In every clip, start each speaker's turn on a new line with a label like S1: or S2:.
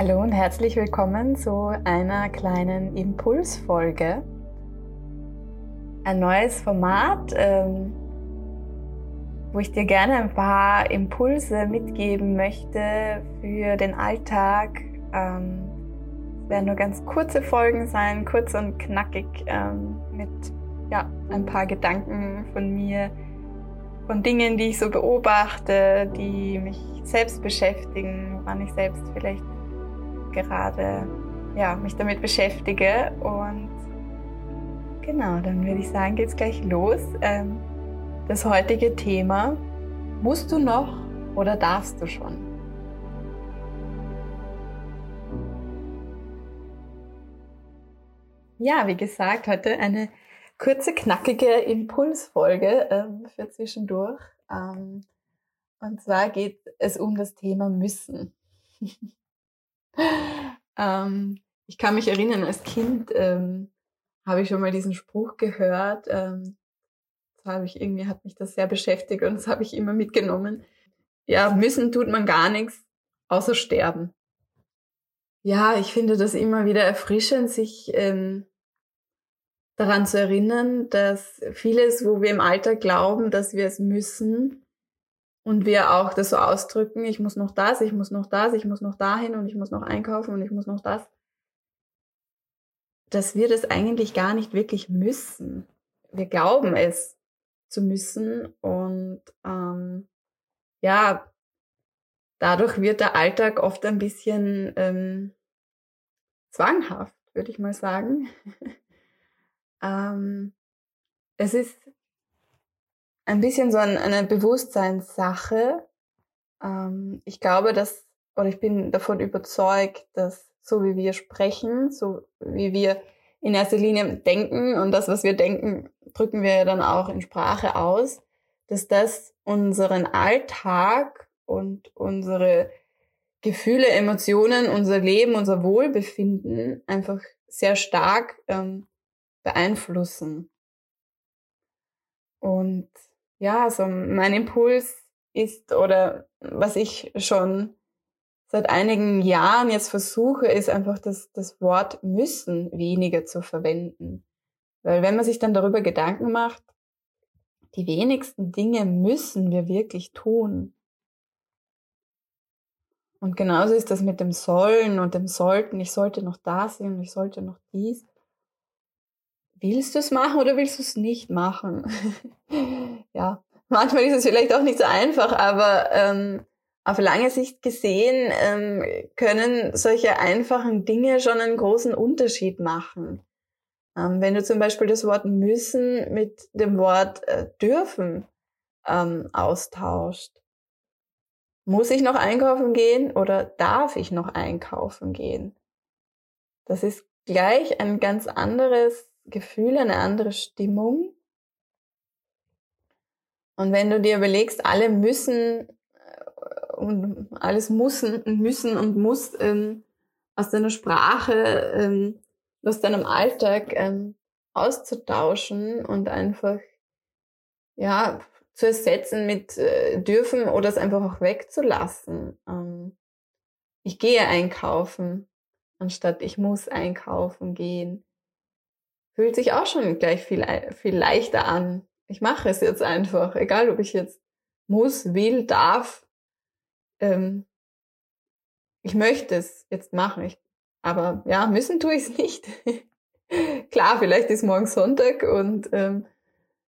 S1: Hallo und herzlich willkommen zu einer kleinen Impulsfolge. Ein neues Format, ähm, wo ich dir gerne ein paar Impulse mitgeben möchte für den Alltag. Ähm, es werden nur ganz kurze Folgen sein, kurz und knackig, ähm, mit ja, ein paar Gedanken von mir, von Dingen, die ich so beobachte, die mich selbst beschäftigen, woran ich selbst vielleicht gerade ja, mich damit beschäftige. Und genau, dann würde ich sagen, geht's gleich los. Ähm, das heutige Thema, musst du noch oder darfst du schon? Ja, wie gesagt, heute eine kurze, knackige Impulsfolge ähm, für zwischendurch. Ähm, und zwar geht es um das Thema Müssen. ähm, ich kann mich erinnern, als Kind ähm, habe ich schon mal diesen Spruch gehört. Ähm, das habe ich irgendwie, hat mich das sehr beschäftigt und das habe ich immer mitgenommen. Ja, müssen tut man gar nichts, außer sterben. Ja, ich finde das immer wieder erfrischend, sich ähm, daran zu erinnern, dass vieles, wo wir im Alltag glauben, dass wir es müssen, und wir auch das so ausdrücken, ich muss noch das, ich muss noch das, ich muss noch dahin und ich muss noch einkaufen und ich muss noch das, dass wir das eigentlich gar nicht wirklich müssen. Wir glauben es zu müssen und ähm, ja, dadurch wird der Alltag oft ein bisschen ähm, zwanghaft, würde ich mal sagen. ähm, es ist ein bisschen so eine Bewusstseinssache. Ähm, ich glaube, dass, oder ich bin davon überzeugt, dass so wie wir sprechen, so wie wir in erster Linie denken und das, was wir denken, drücken wir dann auch in Sprache aus, dass das unseren Alltag und unsere Gefühle, Emotionen, unser Leben, unser Wohlbefinden einfach sehr stark ähm, beeinflussen. Und ja, also mein Impuls ist oder was ich schon seit einigen Jahren jetzt versuche, ist einfach das, das Wort müssen weniger zu verwenden. Weil wenn man sich dann darüber Gedanken macht, die wenigsten Dinge müssen wir wirklich tun. Und genauso ist das mit dem Sollen und dem Sollten. Ich sollte noch da sein und ich sollte noch dies. Willst du es machen oder willst du es nicht machen? ja, manchmal ist es vielleicht auch nicht so einfach, aber ähm, auf lange Sicht gesehen ähm, können solche einfachen Dinge schon einen großen Unterschied machen. Ähm, wenn du zum Beispiel das Wort müssen mit dem Wort äh, dürfen ähm, austauscht. Muss ich noch einkaufen gehen oder darf ich noch einkaufen gehen? Das ist gleich ein ganz anderes Gefühl, eine andere Stimmung. Und wenn du dir überlegst, alle müssen äh, und alles müssen und müssen und muss ähm, aus deiner Sprache, ähm, aus deinem Alltag ähm, auszutauschen und einfach ja zu ersetzen mit äh, dürfen oder es einfach auch wegzulassen. Ähm, ich gehe einkaufen, anstatt ich muss einkaufen gehen. Fühlt sich auch schon gleich viel, viel leichter an, ich mache es jetzt einfach, egal ob ich jetzt muss, will, darf. Ähm, ich möchte es jetzt machen. Ich, aber ja, müssen tue ich es nicht. Klar, vielleicht ist morgen Sonntag und ähm,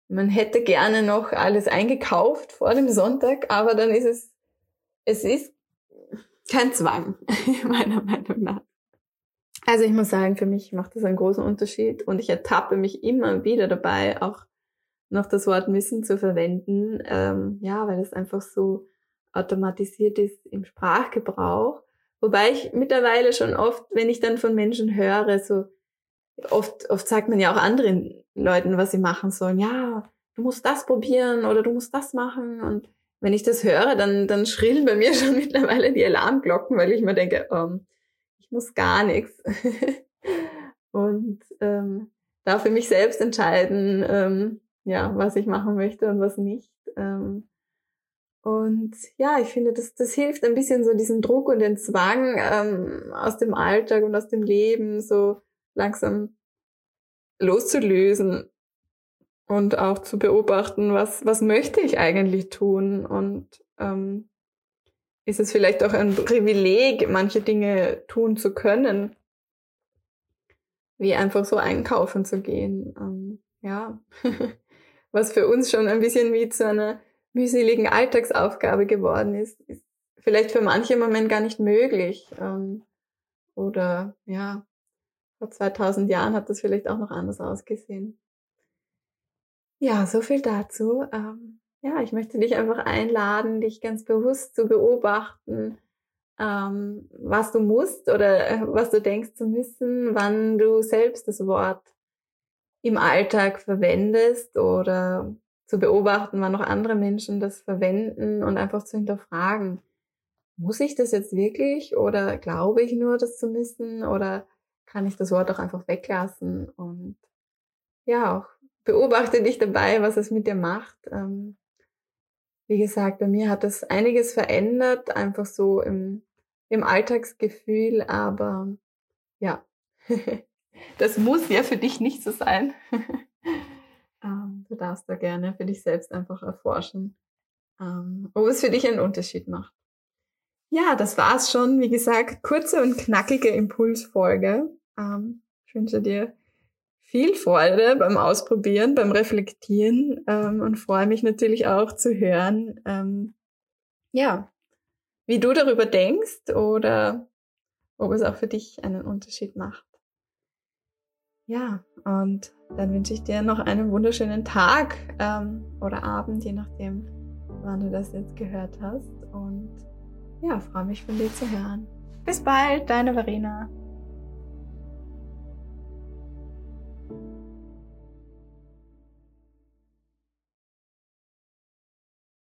S1: man hätte gerne noch alles eingekauft vor dem Sonntag, aber dann ist es, es ist kein Zwang, meiner Meinung nach. Also ich muss sagen, für mich macht das einen großen Unterschied und ich ertappe mich immer wieder dabei, auch noch das Wort müssen zu verwenden, ähm, ja, weil es einfach so automatisiert ist im Sprachgebrauch. Wobei ich mittlerweile schon oft, wenn ich dann von Menschen höre, so oft, oft sagt man ja auch anderen Leuten, was sie machen sollen. Ja, du musst das probieren oder du musst das machen. Und wenn ich das höre, dann, dann schrillen bei mir schon mittlerweile die Alarmglocken, weil ich mir denke, ähm, muss gar nichts. und ähm, darf für mich selbst entscheiden, ähm, ja, was ich machen möchte und was nicht. Ähm, Und ja, ich finde, das, das hilft ein bisschen so diesen Druck und den Zwang ähm, aus dem Alltag und aus dem Leben so langsam loszulösen und auch zu beobachten, was, was möchte ich eigentlich tun und ähm, ist es vielleicht auch ein Privileg, manche Dinge tun zu können, wie einfach so einkaufen zu gehen. Ähm, ja, was für uns schon ein bisschen wie zu einer mühseligen Alltagsaufgabe geworden ist, ist vielleicht für manche im Moment gar nicht möglich. Ähm, oder ja, vor 2000 Jahren hat das vielleicht auch noch anders ausgesehen. Ja, so viel dazu. Ähm, ja, ich möchte dich einfach einladen, dich ganz bewusst zu beobachten, ähm, was du musst oder äh, was du denkst zu müssen, wann du selbst das Wort im Alltag verwendest oder zu beobachten, wann noch andere Menschen das verwenden und einfach zu hinterfragen, muss ich das jetzt wirklich oder glaube ich nur, das zu müssen oder kann ich das Wort auch einfach weglassen und ja, auch beobachte dich dabei, was es mit dir macht. Ähm, wie gesagt, bei mir hat das einiges verändert, einfach so im, im Alltagsgefühl, aber ja, das muss ja für dich nicht so sein. ähm, du darfst da gerne für dich selbst einfach erforschen, ähm, ob es für dich einen Unterschied macht. Ja, das war's schon. Wie gesagt, kurze und knackige Impulsfolge. Ähm, ich wünsche dir viel Freude beim Ausprobieren, beim Reflektieren ähm, und freue mich natürlich auch zu hören, ähm, ja, wie du darüber denkst oder ob es auch für dich einen Unterschied macht. Ja, und dann wünsche ich dir noch einen wunderschönen Tag ähm, oder Abend, je nachdem, wann du das jetzt gehört hast. Und ja, freue mich von dir zu hören. Bis bald, deine Verena.